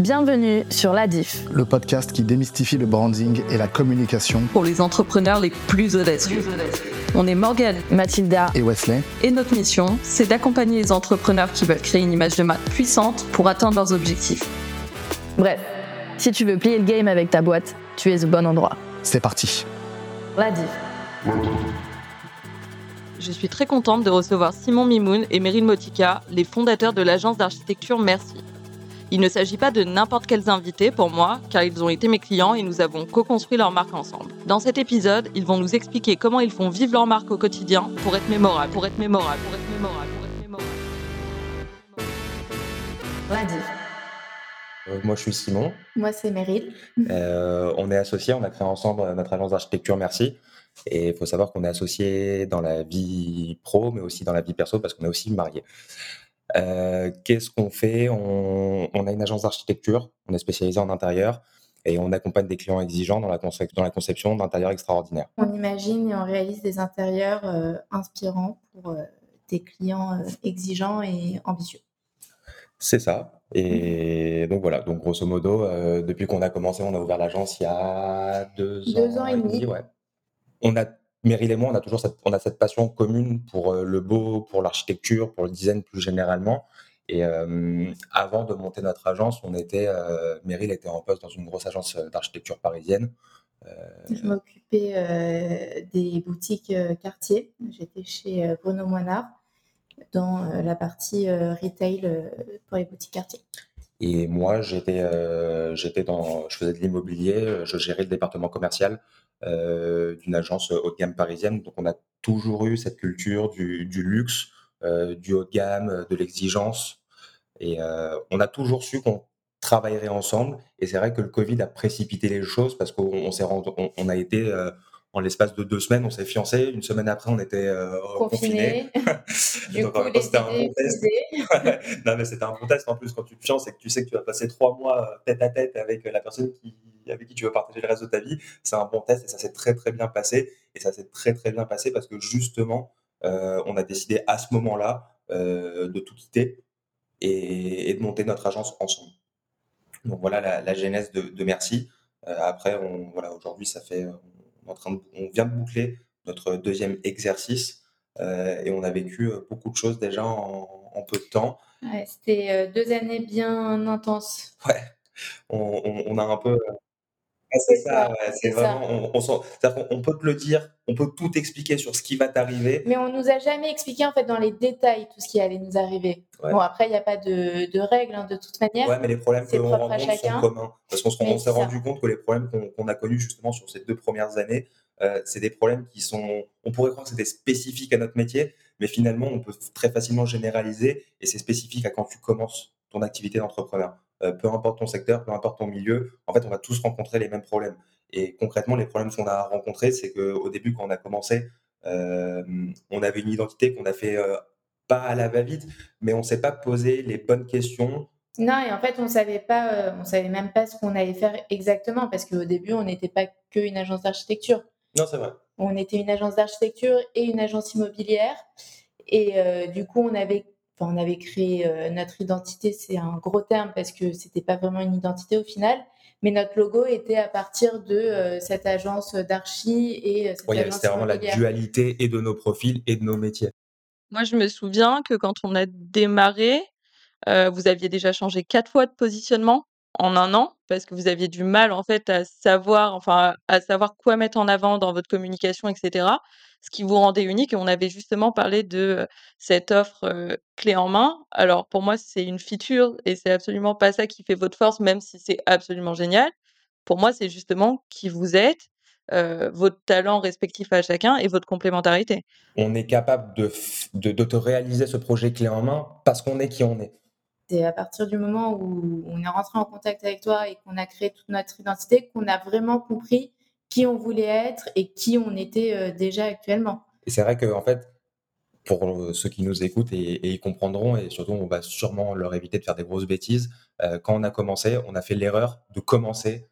Bienvenue sur La Diff, le podcast qui démystifie le branding et la communication pour les entrepreneurs les plus audacieux. On est Morgane, Mathilda et Wesley. Et notre mission, c'est d'accompagner les entrepreneurs qui veulent créer une image de marque puissante pour atteindre leurs objectifs. Bref, si tu veux plier le game avec ta boîte, tu es au bon endroit. C'est parti. La Diff. Je suis très contente de recevoir Simon Mimoun et Meryl Motika, les fondateurs de l'agence d'architecture Merci. Il ne s'agit pas de n'importe quels invités pour moi, car ils ont été mes clients et nous avons co-construit leur marque ensemble. Dans cet épisode, ils vont nous expliquer comment ils font vivre leur marque au quotidien pour être mémorable, pour être mémorable, pour être mémorable, pour être mémorable. Euh, moi, je suis Simon. Moi, c'est Meryl. Euh, on est associés, on a créé ensemble notre agence d'architecture Merci. Et il faut savoir qu'on est associés dans la vie pro, mais aussi dans la vie perso, parce qu'on est aussi mariés. Euh, qu'est-ce qu'on fait? On, a une agence d'architecture, on est spécialisé en intérieur et on accompagne des clients exigeants dans la, dans la conception d'intérieurs extraordinaires. On imagine et on réalise des intérieurs euh, inspirants pour euh, des clients exigeants et ambitieux. C'est ça. Et donc voilà, donc grosso modo, depuis qu'on a commencé, on a ouvert l'agence il y a deux, deux ans, et demi. Ouais. On a Meryl et moi, on a toujours cette, passion commune pour euh, le beau, pour l'architecture, pour le design plus généralement. Et euh, avant de monter notre agence, on était, euh, Meryl était en poste dans une grosse agence d'architecture parisienne. Je m'occupais des boutiques quartier. J'étais chez Bruno Moinard dans la partie retail pour les boutiques quartier. Et moi, j'étais, j'étais dans, je faisais de l'immobilier, je gérais le département commercial euh, d'une agence haut de gamme parisienne. Donc on a toujours eu cette culture du, luxe, euh, du haut de gamme, de l'exigence. Et euh, on a toujours su qu'on travaillerait ensemble. Et c'est vrai que le Covid a précipité les choses parce qu'on s'est on, a été en l'espace de deux semaines, on s'est fiancé. Une semaine après, on était euh, confinés. coup, c'était un bon test. non, mais c'était un bon test en plus quand tu te fiances et que tu sais que tu vas passer trois mois tête à tête avec la personne qui, avec qui tu veux partager le reste de ta vie. C'est un bon test et ça s'est très très bien passé. Et ça s'est très très bien passé parce que justement, euh, on a décidé à ce moment-là euh, de tout quitter et, de monter notre agence ensemble. Donc voilà la, la genèse de, de Merci. après, on, voilà, aujourd'hui, ça fait on vient de boucler notre deuxième exercice euh, et on a vécu euh, beaucoup de choses déjà en, peu de temps. C'était euh, deux années bien intenses. Ouais, on a un peu c'est ça, c'est vraiment, on, peut te le dire, on peut tout expliquer sur ce qui va t'arriver. Mais on nous a jamais expliqué en fait dans les détails tout ce qui allait nous arriver. Bon, après, il n'y a pas de, de règles hein, de toute manière. Ouais, mais les problèmes qu'on rencontre sont communs. Parce qu'on s'est rendu compte que les problèmes qu'on a connus justement sur ces deux premières années, euh, c'est des problèmes qui sont, on pourrait croire que c'était spécifique à notre métier, mais finalement, on peut très facilement généraliser et c'est spécifique à quand tu commences ton activité d'entrepreneur. Euh, peu importe ton secteur, peu importe ton milieu, en fait, on va tous rencontrer les mêmes problèmes. Et concrètement, les problèmes qu'on a rencontrés, c'est qu'au début, quand on a commencé, euh, on avait une identité qu'on a fait euh, pas à la va-vite, mais on ne s'est pas posé les bonnes questions. Non, et en fait, on savait pas, on savait même pas ce qu'on allait faire exactement, parce qu'au début, on n'était pas qu'une agence d'architecture. Non, c'est vrai. On était une agence d'architecture et une agence immobilière. Et du coup, on avait on avait créé euh, notre identité, c'est un gros terme parce que c'était pas vraiment une identité au final, mais notre logo était à partir de euh, cette agence d'archi et euh, C'était vraiment la dualité et de nos profils et de nos métiers. Moi, je me souviens que quand on a démarré, vous aviez déjà changé quatre fois de positionnement en un an parce que vous aviez du mal en fait à savoir, enfin à savoir quoi mettre en avant dans votre communication, etc. Ce qui vous rendait unique. On avait justement parlé de cette offre clé en main. Alors pour moi, c'est une feature et c'est absolument pas ça qui fait votre force, même si c'est absolument génial. Pour moi, c'est justement qui vous êtes, votre talent respectif à chacun et votre complémentarité. On est capable de, de, de réaliser ce projet clé en main parce qu'on est qui on est. C'est à partir du moment où on est rentré en contact avec toi et qu'on a créé toute notre identité qu'on a vraiment compris qui on voulait être et qui on était euh, déjà actuellement. Et c'est vrai que en fait, pour euh, ceux qui nous écoutent et, ils comprendront, et surtout on va sûrement leur éviter de faire des grosses bêtises, euh, quand on a commencé, on a fait l'erreur de commencer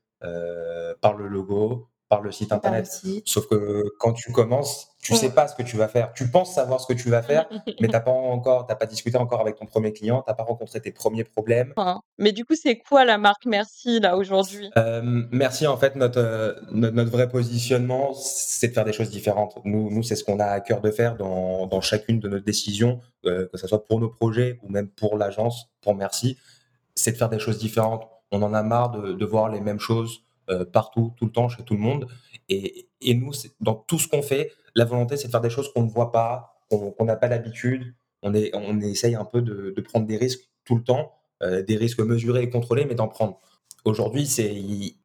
par le logo, par le site internet. site. Sauf que quand tu commences, tu Ouais. sais pas ce que tu vas faire. Tu penses savoir ce que tu vas faire, mais t'as pas encore, t'as pas discuté encore avec ton premier client, t'as pas rencontré tes premiers problèmes. Enfin, mais du coup, c'est quoi la marque Merci là aujourd'hui? Euh, merci en fait notre, euh, notre notre vrai positionnement, c'est de faire des choses différentes. Nous, nous c'est ce qu'on a à cœur de faire dans, dans chacune de nos décisions, euh, que ce soit pour nos projets ou même pour l'agence, pour Merci, c'est de faire des choses différentes. On en a marre de, de voir les mêmes choses euh, partout, tout le temps, chez tout le monde. Et, et nous, dans tout ce qu'on fait, la volonté, c'est de faire des choses qu'on ne voit pas, qu'on n'a pas l'habitude. On, est, on essaye un peu de, de prendre des risques tout le temps, euh, des risques mesurés et contrôlés, mais d'en prendre. Aujourd'hui, c'est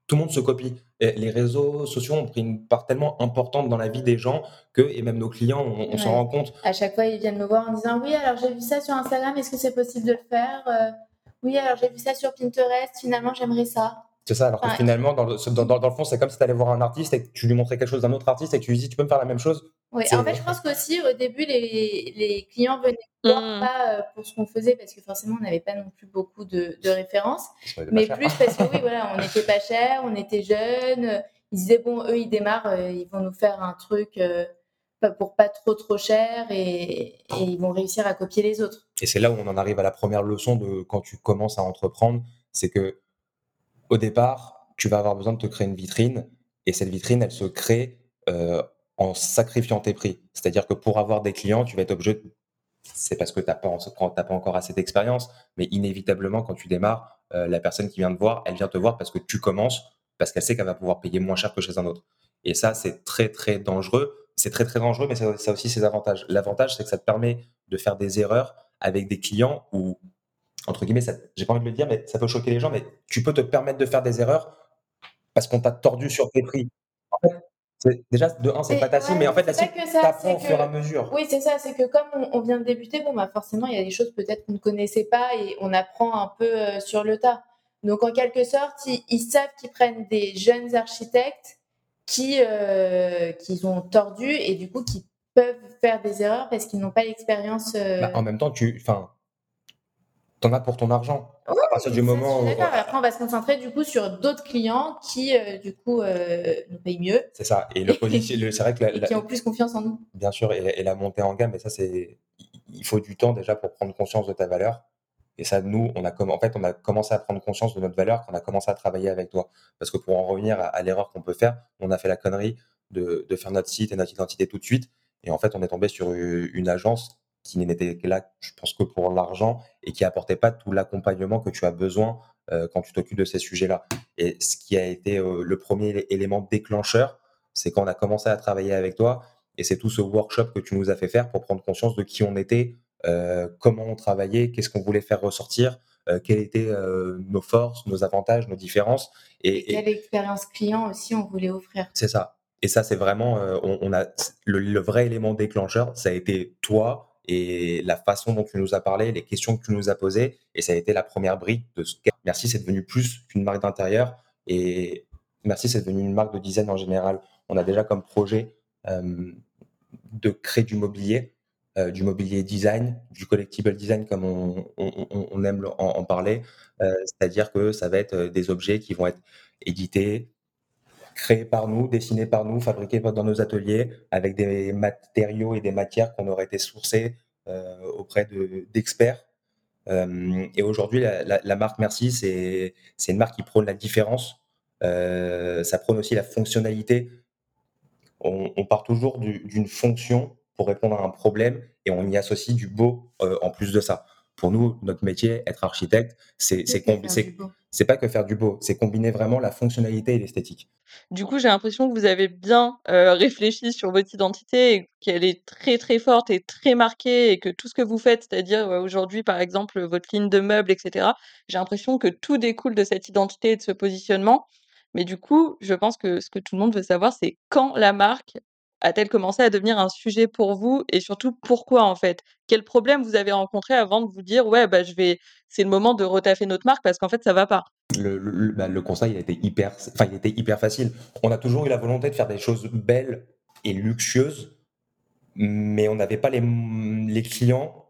tout le monde se copie. Et les réseaux sociaux ont pris une part tellement importante dans la vie des gens que, et même nos clients, on, on s'en rend compte. À chaque fois, ils viennent me voir en disant Oui, alors j'ai vu ça sur Instagram, est-ce que c'est possible de le faire Euh, Oui, alors j'ai vu ça sur Pinterest, finalement j'aimerais ça. C'est ça, alors que Ouais. finalement, dans le, dans, dans- dans le fond, c'est comme si tu allais voir un artiste et que tu lui montrais quelque chose d'un autre artiste et que tu lui dis, tu peux me faire la même chose Oui, en fait, je pense qu'aussi au début, les, les clients venaient voir Mmh. pas euh, pour ce qu'on faisait parce que forcément, on n'avait pas non plus beaucoup de, de références, mais cher. plus parce que oui, voilà, on n'était pas cher, on était jeunes. Ils disaient bon, eux, ils démarrent, euh, ils vont nous faire un truc euh, pas- pour pas trop trop cher et, et ils vont réussir à copier les autres. Et c'est là où on en arrive à la première leçon de quand tu commences à entreprendre, c'est que au départ, tu vas avoir besoin de te créer une vitrine et cette vitrine, elle se crée euh, en sacrifiant tes prix. C'est-à-dire que pour avoir des clients, tu vas être obligé, c'est parce que tu n'as pas encore assez d'expérience, mais inévitablement, quand tu démarres, euh, la personne qui vient te voir, elle vient te voir parce que tu commences, parce qu'elle sait qu'elle va pouvoir payer moins cher que chez un autre. Et ça, c'est très, très dangereux. C'est très, très dangereux, mais ça, ça a aussi ses avantages. L'avantage, c'est que ça te permet de faire des erreurs avec des clients où, entre guillemets, j'ai pas envie de le dire, mais ça peut choquer les gens, mais tu peux te permettre de faire des erreurs parce qu'on t'a tordu sur tes prix. En fait, c'est- déjà, de un, c'est pas facile, ouais, mais en fait, que ça, t'apprends au fur et à mesure. Oui, c'est ça, c'est que comme on, on vient de débuter, bon, bah forcément, il y a des choses peut-être qu'on ne connaissait pas et on apprend un peu euh, sur le tas. Donc, en quelque sorte, ils, ils savent qu'ils prennent des jeunes architectes qui, euh, qu'ils ont tordus et du coup, qui peuvent faire des erreurs parce qu'ils n'ont pas l'expérience. euh, Bah, en même temps, tu, enfin, t'en as pour ton argent. Oui, à partir du moment où, d'accord. Après, on va se concentrer du coup sur d'autres clients qui, euh, du coup, euh, nous payent mieux c'est ça. Et le position, le- c'est vrai que la- et la- qui ont plus confiance en nous. bien sûr, et, et la montée en gamme, mais ça, c'est, il faut du temps déjà pour prendre conscience de ta valeur. Et ça, nous, on a comme, en fait, on a commencé à prendre conscience de notre valeur quand on a commencé à travailler avec toi. Parce que pour en revenir à, à l'erreur qu'on peut faire, on a fait la connerie de, de faire notre site et notre identité tout de suite. Et en fait, on est tombé sur une, une agence qui n'était là, je pense que pour l'argent et qui apportait pas tout l'accompagnement que tu as besoin euh, quand tu t'occupes de ces sujets-là. Et ce qui a été euh, le premier élément déclencheur, c'est quand on a commencé à travailler avec toi. Et c'est tout ce workshop que tu nous as fait faire pour prendre conscience de qui on était, euh, comment on travaillait, qu'est-ce qu'on voulait faire ressortir, euh, quelles étaient euh, nos forces, nos avantages, nos différences. Et, et Quelle expérience client aussi on voulait offrir. c'est ça. Et ça, c'est vraiment, on, on a le, le vrai élément déclencheur, ça a été toi et la façon dont tu nous as parlé, les questions que tu nous as posées, et ça a été la première brique de ce qu'est. Merci, c'est devenu plus qu'une marque d'intérieur, et merci, c'est devenu une marque de design en général. On a déjà comme projet euh, de créer du mobilier, euh, du mobilier design, du collectible design comme on, aime en, parler. Euh, C'est-à-dire que ça va être des objets qui vont être édités, créés par nous, dessinés par nous, fabriqués dans nos ateliers, avec des matériaux et des matières qu'on aurait été sourcés euh, auprès de- d'experts. Euh, et aujourd'hui, la, marque Merci, c'est une marque qui prône la différence. Euh, ça prône aussi la fonctionnalité. On, part toujours du- d'une fonction pour répondre à un problème et on y associe du beau euh, en plus de ça. Pour nous, notre métier, être architecte, c'est c'est pas que faire du beau, c'est combiner vraiment la fonctionnalité et l'esthétique. Du coup, j'ai l'impression que vous avez bien, heu, réfléchi sur votre identité et qu'elle est très, très forte et très marquée et que tout ce que vous faites, c'est-à-dire, aujourd'hui, par exemple, votre ligne de meubles et cetera, j'ai l'impression que tout découle de cette identité et de ce positionnement. Mais du coup, je pense que ce que tout le monde veut savoir, c'est quand la marque a-t-elle commencé à devenir un sujet pour vous et surtout pourquoi, en fait? Quels problèmes vous avez rencontrés avant de vous dire: «Ouais, bah, je vais c'est le moment de retaffer notre marque parce qu'en fait, ça va pas»? Le, le- bah, le conseil, il était hyper, enfin, il était hyper facile. On a toujours eu la volonté de faire des choses belles et luxueuses, mais on n'avait pas les, les clients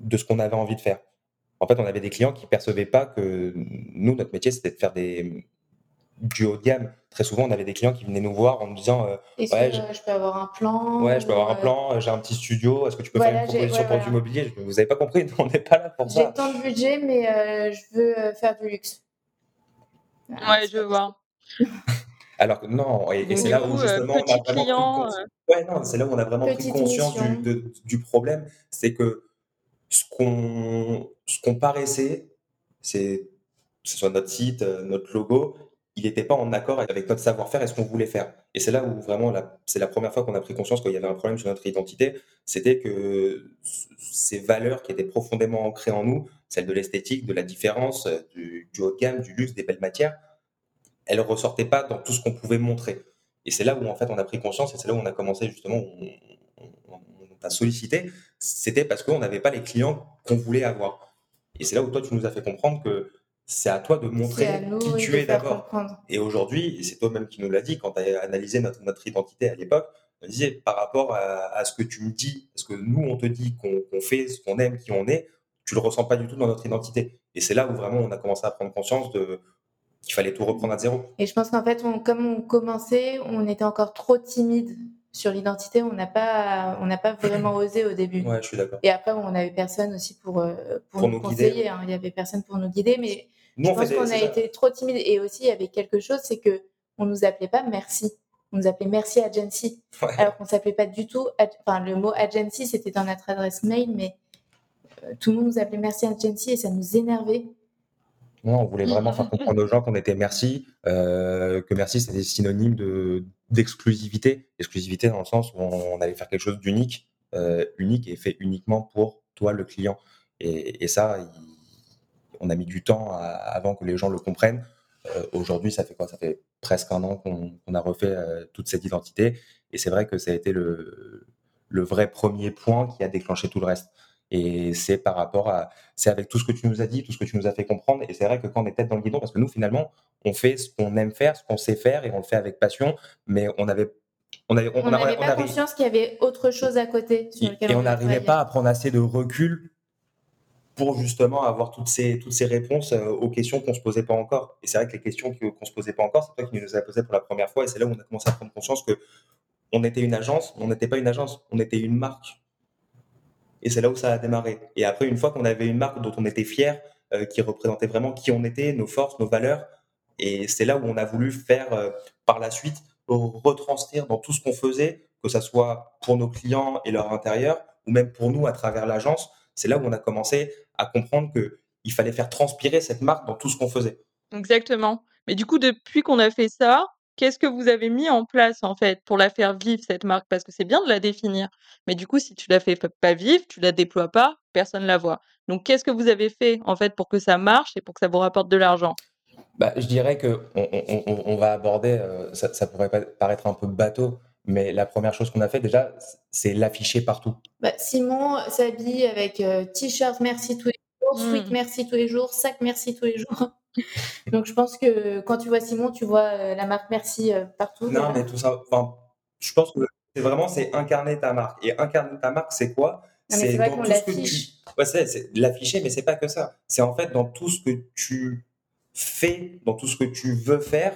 de ce qu'on avait envie de faire. En fait, on avait des clients qui percevaient pas que nous, notre métier, c'était de faire des, du haut de gamme. Très souvent, on avait des clients qui venaient nous voir en nous disant euh, Est-ce ouais, que je... euh, je peux avoir un plan ouais, je peux avoir un euh, plan, j'ai un petit studio, est-ce que tu peux Voilà, faire une j'ai- proposition ouais, pour voilà. du mobilier? Vous n'avez pas compris, on n'est pas là pour J'ai ça. tant de budget, mais euh, je veux euh, faire du luxe. Voilà, Ouais, je vois. Alors que non, et, c'est là où euh, justement on a vraiment pris client, Ouais, non, c'est là où on a vraiment pris conscience du, de- du problème, c'est que ce qu'on ce qu'on paraissait, c'est que ce soit notre site, notre logo, il n'était pas en accord avec notre savoir-faire et ce qu'on voulait faire. Et c'est là où vraiment, c'est la première fois qu'on a pris conscience qu'il y avait un problème sur notre identité, c'était que ces valeurs qui étaient profondément ancrées en nous, celles de l'esthétique, de la différence, euh, du, haut de gamme, du luxe, des belles matières, elles ressortaient pas dans tout ce qu'on pouvait montrer. Et c'est là où en fait on a pris conscience et c'est là où on a commencé justement, on, on- sollicité, c'était parce qu'on n'avait pas les clients qu'on voulait avoir. Et c'est là où toi tu nous as fait comprendre que c'est à toi de à montrer nous qui oui, tu es d'abord. Et aujourd'hui, et c'est toi-même qui nous l'as dit quand tu as analysé notre, notre identité à l'époque, on disait par rapport à, à ce que tu me dis, ce que nous on te dit qu'on fait, ce qu'on aime, qui on est, tu le ressens pas du tout dans notre identité. Et c'est là où vraiment on a commencé à prendre conscience de qu'il fallait tout reprendre à zéro. Et je pense qu'en fait, on, comme on commençait, on était encore trop timide sur l'identité. On n'a pas, on n'a pas vraiment osé au début. Ouais, je suis d'accord. Et après, on n'avait personne aussi pour, euh, pour, Pour nous, nous guider. conseiller. hein. Il y avait personne pour nous guider. Mais Nous, je on pense qu'on a ça. été trop timide. Et aussi, il y avait quelque chose, c'est que on nous appelait pas merci. On nous appelait merci agency. Ouais. Alors qu'on s'appelait pas du tout. Enfin, le mot agency, c'était dans notre adresse mail, mais euh, tout le monde nous appelait merci agency et ça nous énervait. Non, on voulait vraiment faire comprendre aux gens qu'on était merci, euh, que merci c'était synonyme de d'exclusivité, exclusivité dans le sens où on allait faire quelque chose d'unique, euh, unique et fait uniquement pour toi le client. Et, et ça, il- on a mis du temps à- avant que les gens le comprennent. Euh, Aujourd'hui, ça fait quoi? Ça fait presque un an qu'on a refait euh, toute cette identité, et c'est vrai que ça a été le le vrai premier point qui a déclenché tout le reste. Et c'est par rapport à, c'est avec tout ce que tu nous as dit, tout ce que tu nous as fait comprendre. Et c'est vrai que quand on est tête dans le guidon, parce que nous, finalement, on fait ce qu'on aime faire, ce qu'on sait faire, et on le fait avec passion, mais on avait, on avait, On pas arrive- conscience qu'il y avait autre chose à côté sur lequel et on n'arrivait pas à prendre assez de recul pour justement avoir toutes ces, toutes ces réponses euh, aux questions qu'on se posait pas encore. Et c'est vrai que les questions que- qu'on se posait pas encore, c'est toi qui nous les as posées pour la première fois, et c'est là où on a commencé à prendre conscience que on était une agence, on n'était pas une agence, on était une marque. Et c'est là où ça a démarré. Et après, une fois qu'on avait une marque dont on était fier, euh, qui représentait vraiment qui on était, nos forces, nos valeurs, et c'est là où on a voulu faire euh, par la suite retranscrire dans tout ce qu'on faisait, que ça soit pour nos clients et leur intérieur, ou même pour nous à travers l'agence. C'est là où on a commencé à comprendre que il fallait faire transpirer cette marque dans tout ce qu'on faisait. Exactement. Mais du coup, depuis qu'on a fait ça, qu'est-ce que vous avez mis en place, en fait, pour la faire vivre, cette marque? Parce que c'est bien de la définir, mais du coup, si tu la fais pas vivre, tu la déploies pas, personne la voit. Donc qu'est-ce que vous avez fait, en fait, pour que ça marche et pour que ça vous rapporte de l'argent? Bah, je dirais que on, on- on- on va aborder, euh, ça, ça pourrait paraître un peu bateau, mais la première chose qu'on a fait déjà, c'est l'afficher partout. Bah, Simon s'habille avec euh, t-shirt merci tous les jours, sweat Mmh. merci tous les jours, sac merci tous les jours. Donc je pense que quand tu vois Simon, tu vois euh, la marque merci euh, partout. Non, mais tout ça, enfin, je pense que c'est vraiment c'est incarner ta marque. Et incarner ta marque, c'est quoi? C'est dans qu'on tout ce que l'affiche. tu. Ouais, c'est c'est l'afficher, mais c'est pas que ça. C'est en fait dans tout ce que tu fais, dans tout ce que tu veux faire,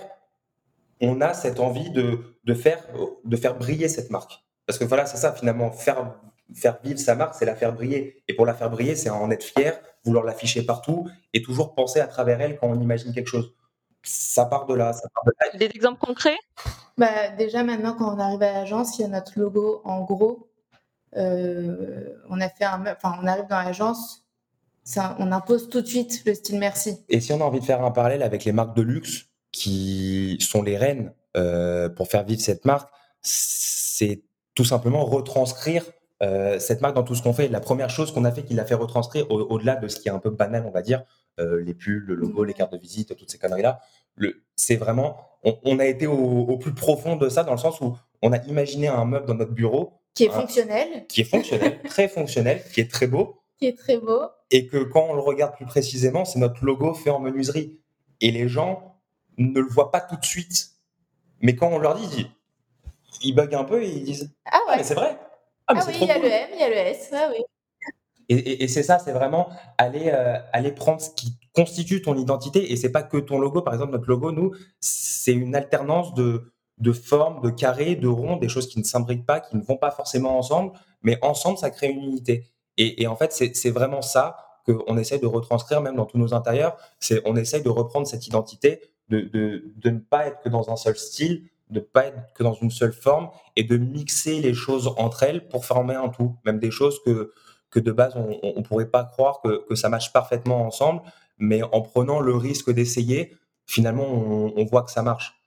on a cette envie de, de faire de faire briller cette marque. Parce que voilà, c'est ça finalement, faire faire vivre sa marque, c'est la faire briller. Et pour la faire briller, c'est en être fier, vouloir l'afficher partout et toujours penser à travers elle quand on imagine quelque chose. Ça part de là, ça part de là. Des exemples concrets? Bah, déjà maintenant quand on arrive à l'agence, il y a notre logo en gros. Euh, on a fait un, enfin on arrive dans l'agence, ça- on impose tout de suite le style merci. Et si on a envie de faire un parallèle avec les marques de luxe qui sont les reines euh, pour faire vivre cette marque, c'est tout simplement retranscrire euh, cette marque dans tout ce qu'on fait. La première chose qu'on a fait qui l'a fait retranscrire, au- au-delà de ce qui est un peu banal, on va dire, euh, les pulls, le logo, les cartes de visite, toutes ces conneries-là, c'est vraiment, on, on a été au, au plus profond de ça dans le sens où on a imaginé un meuble dans notre bureau Qui est fonctionnel, qui est fonctionnel, très fonctionnel, qui est très beau, qui est très beau. et que quand on le regarde plus précisément, c'est notre logo fait en menuiserie. Et les gens ne le voient pas tout de suite. Mais quand on leur dit, ils- ils bug un peu et ils disent Ah Ah, ouais. mais c'est vrai Ah, mais Ah oui, il y a cool le M, il y a le S. Ah oui. Et, c'est ça, c'est vraiment aller, euh, aller prendre ce qui constitue ton identité. Et c'est pas que ton logo. Par exemple, notre logo, nous, c'est une alternance de, de formes, de carrés, de ronds, des choses qui ne s'imbriquent pas, qui ne vont pas forcément ensemble, mais ensemble, ça crée une unité. Et, en fait, c'est vraiment ça qu'on essaie de retranscrire même dans tous nos intérieurs. C'est on essaie de reprendre cette identité, de, de, ne pas être que dans un seul style, de pas être que dans une seule forme et de mixer les choses entre elles pour former un tout. Même des choses que, que de base, on ne pourrait pas croire que, que ça marche parfaitement ensemble, mais en prenant le risque d'essayer, finalement, on, voit que ça marche.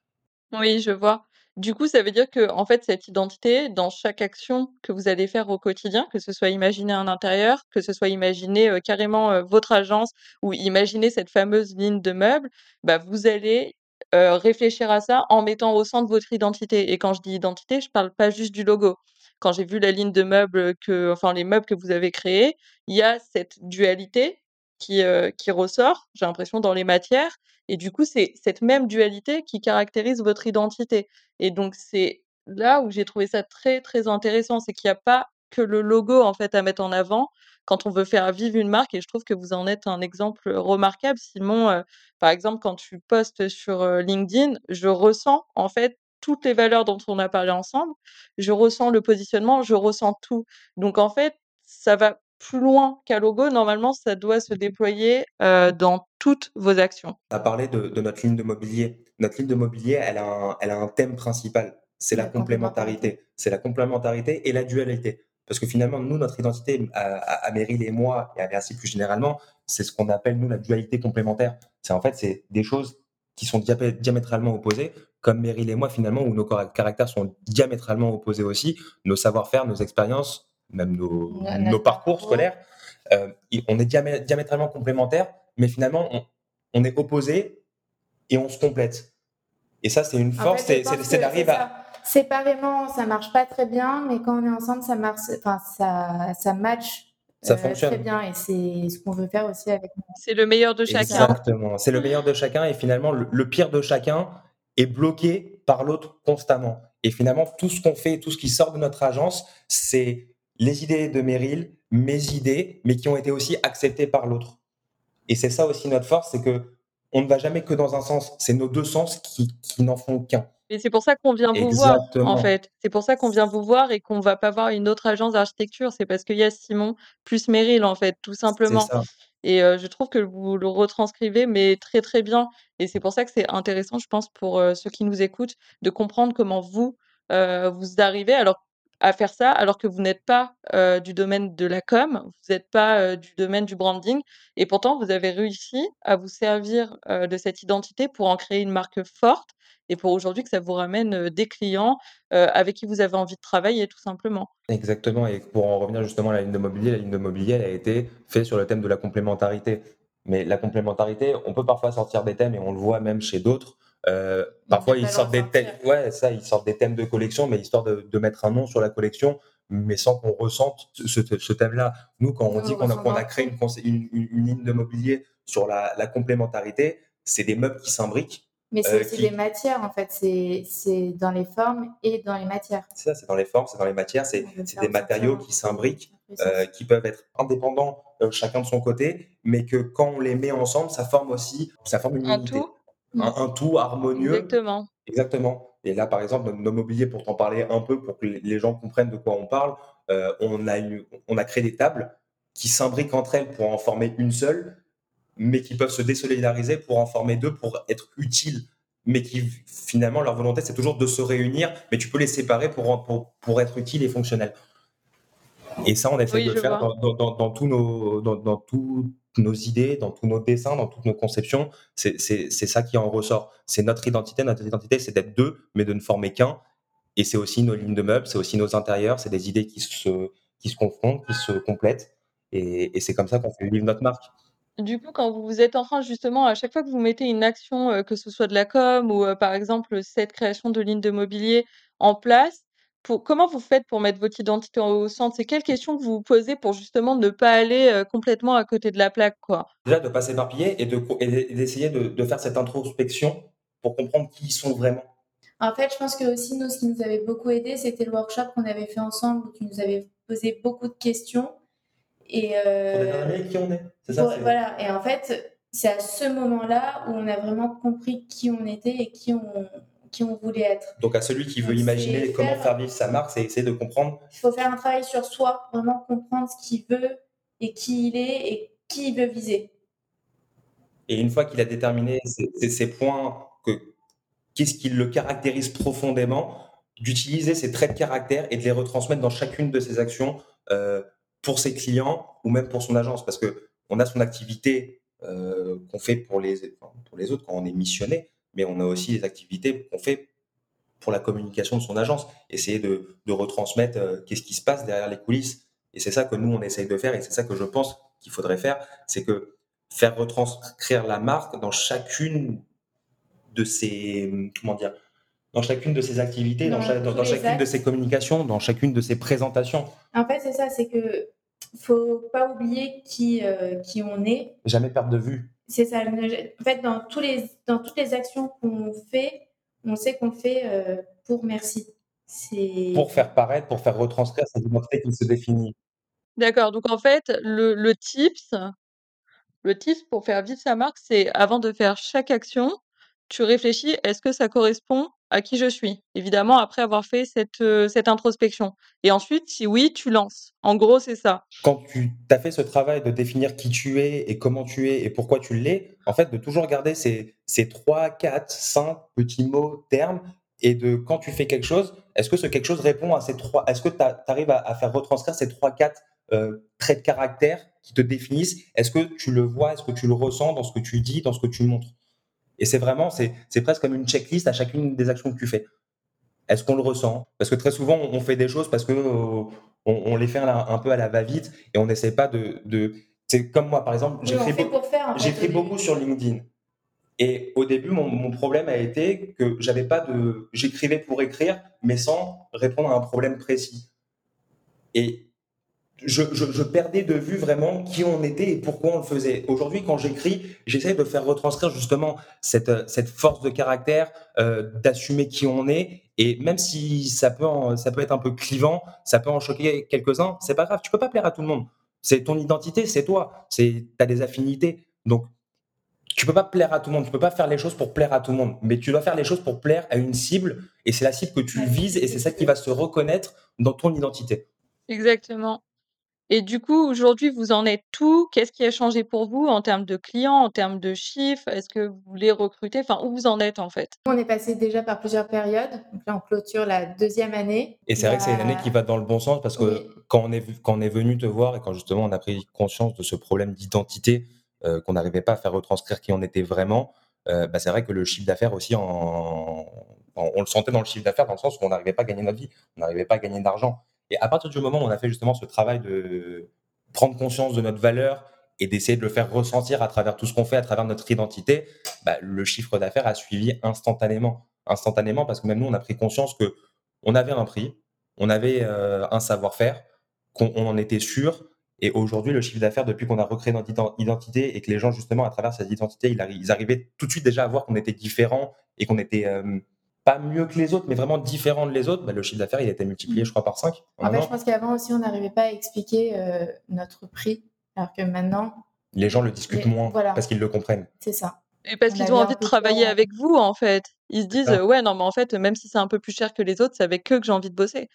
Oui, je vois. Du coup, ça veut dire que, en fait, cette identité, dans chaque action que vous allez faire au quotidien, que ce soit imaginer un intérieur, que ce soit imaginer carrément votre agence ou imaginer cette fameuse ligne de meubles, bah, vous allez réfléchir à ça en mettant au centre votre identité. Et quand je dis identité, je parle pas juste du logo. Quand j'ai vu la ligne de meubles que, enfin les meubles que vous avez créés, il y a cette dualité qui, qui ressort, j'ai l'impression, dans les matières. Et du coup, c'est cette même dualité qui caractérise votre identité. Et donc, c'est là où j'ai trouvé ça très, très intéressant, c'est qu'il n'y a pas que le logo en fait à mettre en avant quand on veut faire vivre une marque et je trouve que vous en êtes un exemple remarquable. Simon, par exemple, quand tu postes sur LinkedIn, je ressens en fait toutes les valeurs dont on a parlé ensemble, je ressens le positionnement, je ressens tout. Donc en fait, ça va plus loin qu'un logo. Normalement, ça doit se déployer dans toutes vos actions. Tu as parlé de, notre ligne de mobilier. Notre ligne de mobilier, elle a un, elle a un thème principal. C'est la, complémentarité. C'est la complémentarité et la dualité. Parce que finalement, nous, notre identité, à, à Meryl et moi, et à Merci plus généralement, c'est ce qu'on appelle, nous, la dualité complémentaire. C'est en fait, c'est des choses qui sont diamétralement opposées, comme Meryl et moi, finalement, où nos caractères sont diamétralement opposés aussi, nos savoir-faire, nos expériences, même nos, parcours scolaires. Euh, on est diamétralement complémentaires, mais finalement, on, est opposés et on se complète. Et ça, c'est une force, c'est d'arriver à séparément, ça marche pas très bien, mais quand on est ensemble, ça marche, enfin, ça, ça match ça euh, fonctionne. très bien et c'est ce qu'on veut faire aussi avec nous. C'est le meilleur de chacun. Exactement, c'est le meilleur de chacun et finalement le, pire de chacun est bloqué par l'autre constamment. Et finalement, tout ce qu'on fait, tout ce qui sort de notre agence, c'est les idées de Meryl, mes idées, mais qui ont été aussi acceptées par l'autre. Et c'est ça aussi notre force, c'est que on ne va jamais que dans un sens. C'est nos deux sens qui, qui n'en font qu'un. Et c'est pour ça qu'on vient vous voir, en fait. C'est pour ça qu'on vient vous voir et qu'on va pas voir une autre agence d'architecture. C'est parce qu'il y a Simon plus Meryl, en fait, tout simplement. Et je trouve que vous le retranscrivez, mais très, très bien. Et c'est pour ça que c'est intéressant, je pense, pour ceux qui nous écoutent, de comprendre comment vous, vous arrivez. Alors, à faire ça alors que vous n'êtes pas du domaine de la com, vous n'êtes pas du domaine du branding et pourtant vous avez réussi à vous servir de cette identité pour en créer une marque forte et pour aujourd'hui que ça vous ramène des clients avec qui vous avez envie de travailler tout simplement. Exactement et pour en revenir justement à la ligne de mobilier, la ligne de mobilier elle a été faite sur le thème de la complémentarité. Mais la complémentarité, on peut parfois sortir des thèmes et on le voit même chez d'autres euh, parfois, ils sortent des thèmes, ouais, ça, ils sortent des thèmes de collection, mais histoire de, de mettre un nom sur la collection, mais sans qu'on ressente ce, ce thème-là. Nous, quand on dit qu'on a, qu'on a, créé une, une, une, ligne de mobilier sur la, la complémentarité, c'est des meubles qui s'imbriquent. Mais c'est euh, aussi des matières, en fait. C'est dans les formes et dans les matières. C'est ça, c'est dans les formes, c'est dans les matières. C'est des matériaux qui s'imbriquent, euh, qui peuvent être indépendants euh, chacun de son côté, mais que quand on les met ensemble, ça forme aussi, ça forme une unité un, tout harmonieux. Exactement. Exactement. Et là, par exemple, nos, mobiliers, pour t'en parler un peu, pour que les gens comprennent de quoi on parle, euh, on, a on a créé des tables qui s'imbriquent entre elles pour en former une seule, mais qui peuvent se désolidariser pour en former deux, pour être utiles. Mais qui, finalement, leur volonté, c'est toujours de se réunir, mais tu peux les séparer pour, pour, pour être utiles et fonctionnels. Et ça, on essaie de le faire dans, dans, dans, tous nos, dans, dans tout, nos idées, dans tous nos dessins, dans toutes nos conceptions. C'est ça qui en ressort. C'est notre identité. Notre identité, c'est d'être deux, mais de ne former qu'un. Et c'est aussi nos lignes de meubles, c'est aussi nos intérieurs, c'est des idées qui se, qui se confondent, qui se complètent. Et, c'est comme ça qu'on fait vivre notre marque. Du coup, quand vous êtes en train justement, à chaque fois que vous mettez une action, euh, que ce soit de la com ou euh, par exemple cette création de lignes de mobilier en place, comment vous faites pour mettre votre identité au centre? C'est quelles questions que vous vous posez pour justement ne pas aller, complètement à côté de la plaque, quoi? Déjà de pas s'éparpiller et d'essayer de faire cette introspection pour comprendre qui ils sont vraiment. En fait, je pense que aussi nous, ce qui nous avait beaucoup aidé, c'était le workshop qu'on avait fait ensemble où tu nous avais posé beaucoup de questions Et, Pour déterminer qui on est. C'est ça. pour- c'est- voilà. Et en fait, c'est à ce moment-là où on a vraiment compris qui on était et qui on, qui on voulait être. Donc à celui qui veut Donc, imaginer comment faire- faire vivre sa marque, c'est essayer de comprendre Il faut faire un travail sur soi, vraiment comprendre ce qu'il veut et qui il est et qui il veut viser. Et une fois qu'il a déterminé ces, points, que qu'est-ce qui le caractérise profondément, d'utiliser ces traits de caractère et de les retransmettre dans chacune de ses actions euh, pour ses clients ou même pour son agence. Parce que on a son activité euh, qu'on fait pour les, enfin, pour les autres quand on est missionné, mais on a aussi les activités qu'on fait pour la communication de son agence. Essayer de, de retransmettre euh, qu'est-ce qui se passe derrière les coulisses. Et c'est ça que nous, on essaye de faire et c'est ça que je pense qu'il faudrait faire, c'est que faire retranscrire la marque dans chacune de ses comment dire dans chacune de ses activités, dans, Dans cha- dans- tous dans les chacune de ses communications, dans chacune de ses présentations. En fait, c'est ça, c'est que faut pas oublier qui, euh, qui on est. Jamais perdre de vue. C'est ça. En fait, dans, tous les, dans toutes les actions qu'on fait, on sait qu'on fait euh, pour merci. C'est Pour faire paraître, pour faire retranscrire cette identité qui se définit. D'accord, donc en fait, le le tips le tips pour faire vivre sa marque, c'est avant de faire chaque action, tu réfléchis: «Est-ce que ça correspond à qui je suis?» évidemment après avoir fait cette, heu, cette introspection et ensuite, si oui, tu lances. En gros, c'est ça. Quand tu as fait ce travail de définir qui tu es et comment tu es et pourquoi tu l'es, en fait, de toujours garder ces, ces 3, 4, 5 petits mots, termes, et de quand tu fais quelque chose, est-ce que ce quelque chose répond à ces trois, est-ce que tu arrives à, à faire retranscrire ces 3, 4 euh, traits de caractère qui te définissent? Est-ce que tu le vois, est-ce que tu le ressens dans ce que tu dis, dans ce que tu montres? Et c'est vraiment, c'est presque comme une checklist à chacune des actions que tu fais. Est-ce qu'on le ressent? Parce que très souvent, on fait des choses parce que euh, on, on les fait un peu à la va-vite et on n'essaie pas de. de c'est comme moi, par exemple, j'écris en fait, beaucoup sur LinkedIn. Et au début, mon, mon problème a été que j'avais pas de. J'écrivais pour écrire, mais sans répondre à un problème précis. Et je, je- je perdais de vue vraiment qui on était et pourquoi on le faisait. Aujourd'hui, quand j'écris, j'essaie de faire retranscrire justement cette, euh, cette force de caractère, euh, d'assumer qui on est. Et même si ça peut, en- ça peut être un peu clivant, ça peut en choquer quelques-uns, c'est pas grave. Tu peux pas plaire à tout le monde. C'est ton identité, c'est toi. C'est, t'as des affinités. Donc, tu peux pas plaire à tout le monde. Tu peux pas faire les choses pour plaire à tout le monde. Mais tu dois faire les choses pour plaire à une cible. Et c'est la cible que tu vises et c'est ça qui va se reconnaître dans ton identité. Exactement et du coup, aujourd'hui, vous en êtes où? Qu'est-ce qui a changé pour vous en termes de clients, en termes de chiffres? Est-ce que vous voulez recruter? Enfin, où vous en êtes, en fait? On est passé déjà par plusieurs périodes. Donc là, on clôture la deuxième année. Et c'est vrai que c'est une année qui va dans le bon sens parce que oui. quand, on est, quand on est venu te voir et quand justement on a pris conscience de ce problème d'identité, euh, qu'on n'arrivait pas à faire retranscrire qui on était vraiment, euh, bah, c'est vrai que le chiffre d'affaires aussi, en, en- on le sentait dans le chiffre d'affaires dans le sens où on n'arrivait pas à gagner notre vie, on n'arrivait pas à gagner d'argent. Et à partir du moment où on a fait justement ce travail de prendre conscience de notre valeur et d'essayer de le faire ressentir à travers tout ce qu'on fait, à travers notre identité, bah, le chiffre d'affaires a suivi instantanément. Instantanément parce que même nous, on a pris conscience que on avait un prix, on avait euh, un savoir-faire, qu'on on en était sûr. Et aujourd'hui, le chiffre d'affaires, depuis qu'on a recréé notre ident- identité et que les gens, justement, à travers cette identité, ils, arri- ils arrivaient tout de suite déjà à voir qu'on était différents et qu'on était euh, pas mieux que les autres, mais vraiment différents de les autres, bah, le chiffre d'affaires, il a été multiplié, je crois, par 5 En fait, je pense qu'avant aussi, on n'arrivait pas à expliquer euh, notre prix. Alors que maintenant, Les gens le discutent moins voilà. parce qu'ils le comprennent. c'est ça. Et parce qu'ils ont envie de travailler avec vous, en fait. Ils se disent: ça. «Heu, ouais, non, mais en fait, même si c'est un peu plus cher que les autres, c'est avec eux que j'ai envie de bosser».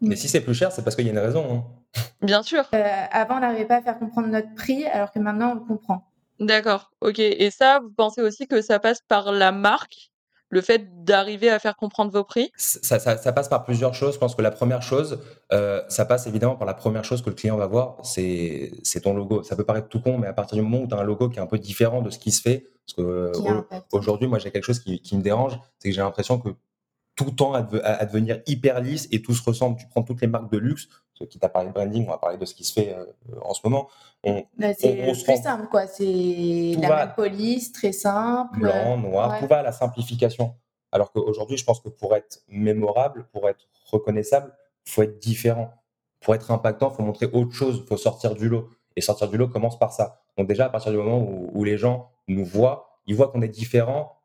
Mais si c'est plus cher, c'est parce qu'il y a une raison. hein. Bien sûr. Euh, avant, on n'arrivait pas à faire comprendre notre prix, alors que maintenant, on le comprend. D'accord, OK et ça, vous pensez aussi que ça passe par la marque? Le fait d'arriver à faire comprendre vos prix? Ça, ça- ça passe par plusieurs choses. Je pense que la première chose, euh, ça passe évidemment par la première chose que le client va voir, c'est ton logo. Ça peut paraître tout con, mais à partir du moment où tu as un logo qui est un peu différent de ce qui se fait, parce que euh, Qui a au- impact. aujourd'hui, moi, j'ai quelque chose qui, qui me dérange, c'est que j'ai l'impression que tout tend à- à devenir hyper lisse et tout se ressemble. Tu prends toutes les marques de luxe, ce qui t'a parlé de branding, on va parler de ce qui se fait euh, en ce moment. On, Bah, c'est on rend- simple, quoi. C'est la va- même police, très simple. blanc, noir, Ouais. tout va à la simplification. Alors qu'aujourd'hui, je pense que pour être mémorable, pour être reconnaissable, il faut être différent. Pour être impactant, il faut montrer autre chose, il faut sortir du lot. Et sortir du lot commence par ça. Donc déjà, à partir du moment où, où les gens nous voient, ils voient qu'on est différent,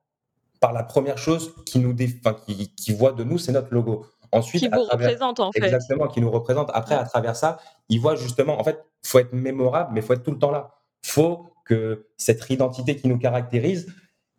par la première chose qui nous dé- enfin, qui, qui voient de nous, c'est notre logo. Ensuite, qui vous représente en fait. Exactement, qui nous représente. Après, à travers ça, ils voient justement, en fait, faut être mémorable, mais faut être tout le temps là. Faut que cette identité qui nous caractérise,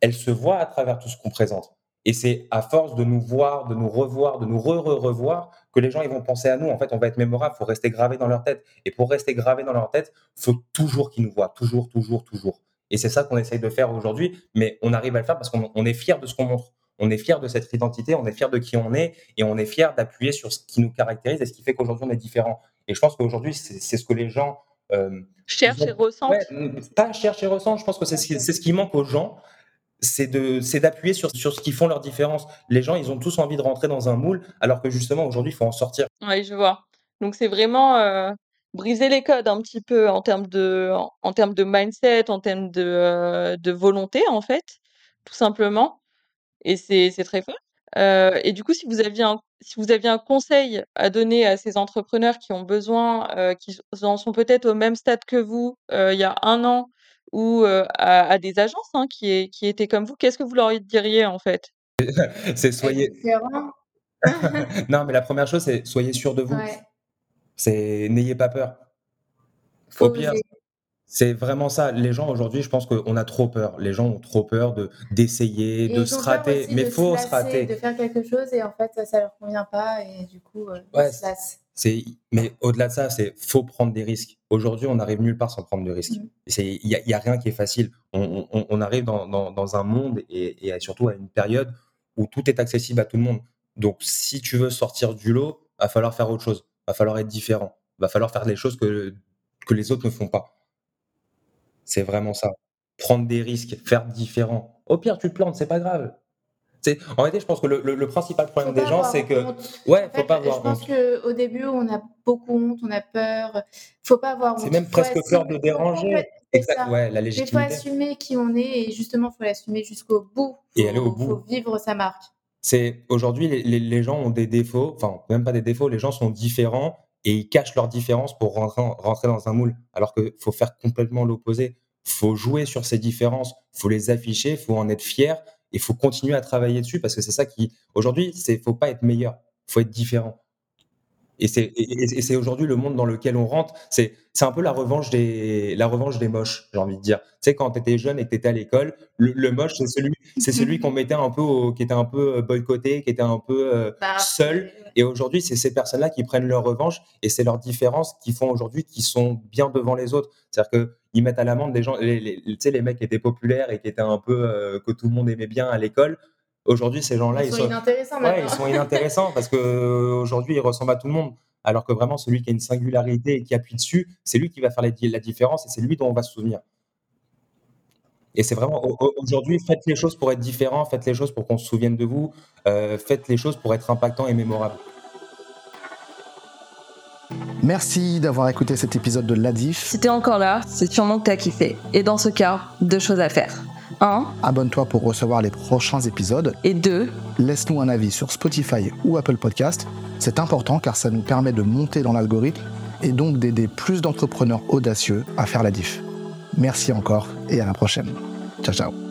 elle se voit à travers tout ce qu'on présente. Et c'est à force de nous voir, de nous revoir, de nous re-re-revoir que les gens ils vont penser à nous. En fait, on va être mémorable, faut rester gravé dans leur tête. Et pour rester gravé dans leur tête, faut toujours qu'ils nous voient, toujours, toujours, toujours. Et c'est ça qu'on essaye de faire aujourd'hui, mais on arrive à le faire parce qu'on est fier de ce qu'on montre. On est fier de cette identité, on est fier de qui on est, et on est fier d'appuyer sur ce qui nous caractérise et ce qui fait qu'aujourd'hui on est différent. Et je pense qu'aujourd'hui, c'est ce que les gens euh, cherchent et ressentent. pas cherchent et ressentent. Je pense que c'est ce, ce qui manque aux gens c'est d'appuyer sur sur ce qui font leur différence. Les gens, ils ont tous envie de rentrer dans un moule, alors que justement aujourd'hui, il faut en sortir. Oui, je vois. Donc c'est vraiment euh, briser les codes un petit peu en termes de en, termes de mindset, en termes de euh, de volonté en fait, tout simplement. Et c'est c'est très fort. Euh, et du coup, si vous aviez un si vous aviez un conseil à donner à ces entrepreneurs qui ont besoin, qui en sont peut-être au même stade que vous, il y a un an ou à, des agences hein, qui, qui étaient comme vous, qu'est-ce que vous leur diriez en fait? C'est soyez. non, mais la première chose, c'est soyez sûr de vous. C'est n'ayez pas peur. Au pire, c'est vraiment ça. Les gens aujourd'hui, je pense qu'on a trop peur. Les gens ont trop peur de d'essayer, de se rater. Mais il faut se rater. De faire quelque chose et en fait, ça, ne leur convient pas et du coup, ils se lassent. Mais au-delà de ça, c'est faut prendre des risques. Aujourd'hui, on n'arrive nulle part sans prendre de risques. Mmh. Il n'y a, rien qui est facile. On, arrive dans, un monde et, surtout à une période où tout est accessible à tout le monde. Donc, si tu veux sortir du lot, va falloir faire autre chose. Va falloir être différent. Va falloir faire des choses que, que les autres ne font pas. C'est vraiment ça. Prendre des risques, faire différent. Au pire, tu te plantes, c'est pas grave en réalité, je pense que le, principal problème des gens, c'est que. Ouais, faut pas avoir Je pense qu'au début, on a beaucoup honte, on a peur. Faut pas avoir honte. C'est même presque peur de déranger. exact. Ouais, la légitimité. Il faut assumer qui on est et justement, il faut l'assumer jusqu'au bout. et aller au bout. Il faut vivre sa marque. C'est aujourd'hui, les, les, gens ont des défauts, enfin, même pas des défauts, les gens sont différents et ils cachent leurs différences pour rentrer, dans un moule. Alors qu'il faut faire complètement l'opposé. faut jouer sur ces différences, faut les afficher, faut en être fier il faut continuer à travailler dessus parce que c'est ça qui. Aujourd'hui, il faut pas être meilleur, il faut être différent. Et c'est aujourd'hui le monde dans lequel on rentre. C'est un peu la revanche des, la revanche des moches, j'ai envie de dire. Tu sais, quand tu étais jeune et que tu étais à l'école, le, moche, c'est celui, c'est celui qu'on mettait un peu, qui était un peu euh, boycotté, qui était un peu euh, bah, seul. Et aujourd'hui, c'est ces personnes-là qui prennent leur revanche et c'est leurs différences qui font aujourd'hui qu'ils sont bien devant les autres. C'est-à-dire qu'ils mettent à l'amende des gens, les, tu sais, les mecs qui étaient populaires et qui étaient un peu, euh, que tout le monde aimait bien à l'école. Aujourd'hui, ces gens-là, ils, sont, inintéressants. Ouais, ils sont inintéressants parce qu'aujourd'hui, ils ressemblent à tout le monde. Alors que vraiment, celui qui a une singularité et qui appuie dessus, c'est lui qui va faire la, différence et c'est lui dont on va se souvenir. Et c'est vraiment aujourd'hui, faites les choses pour être différent, faites les choses pour qu'on se souvienne de vous, euh, faites les choses pour être impactant et mémorable. Merci d'avoir écouté cet épisode de l'Adif. Si t'es encore là, c'est sûrement que t'as kiffé. Et dans ce cas, deux choses à faire. 1. Abonne-toi pour recevoir les prochains épisodes. Et 2. Laisse-nous un avis sur Spotify ou Apple Podcast. C'est important car ça nous permet de monter dans l'algorithme et donc d'aider plus d'entrepreneurs audacieux à faire la diff. Merci encore et à la prochaine. Ciao ciao.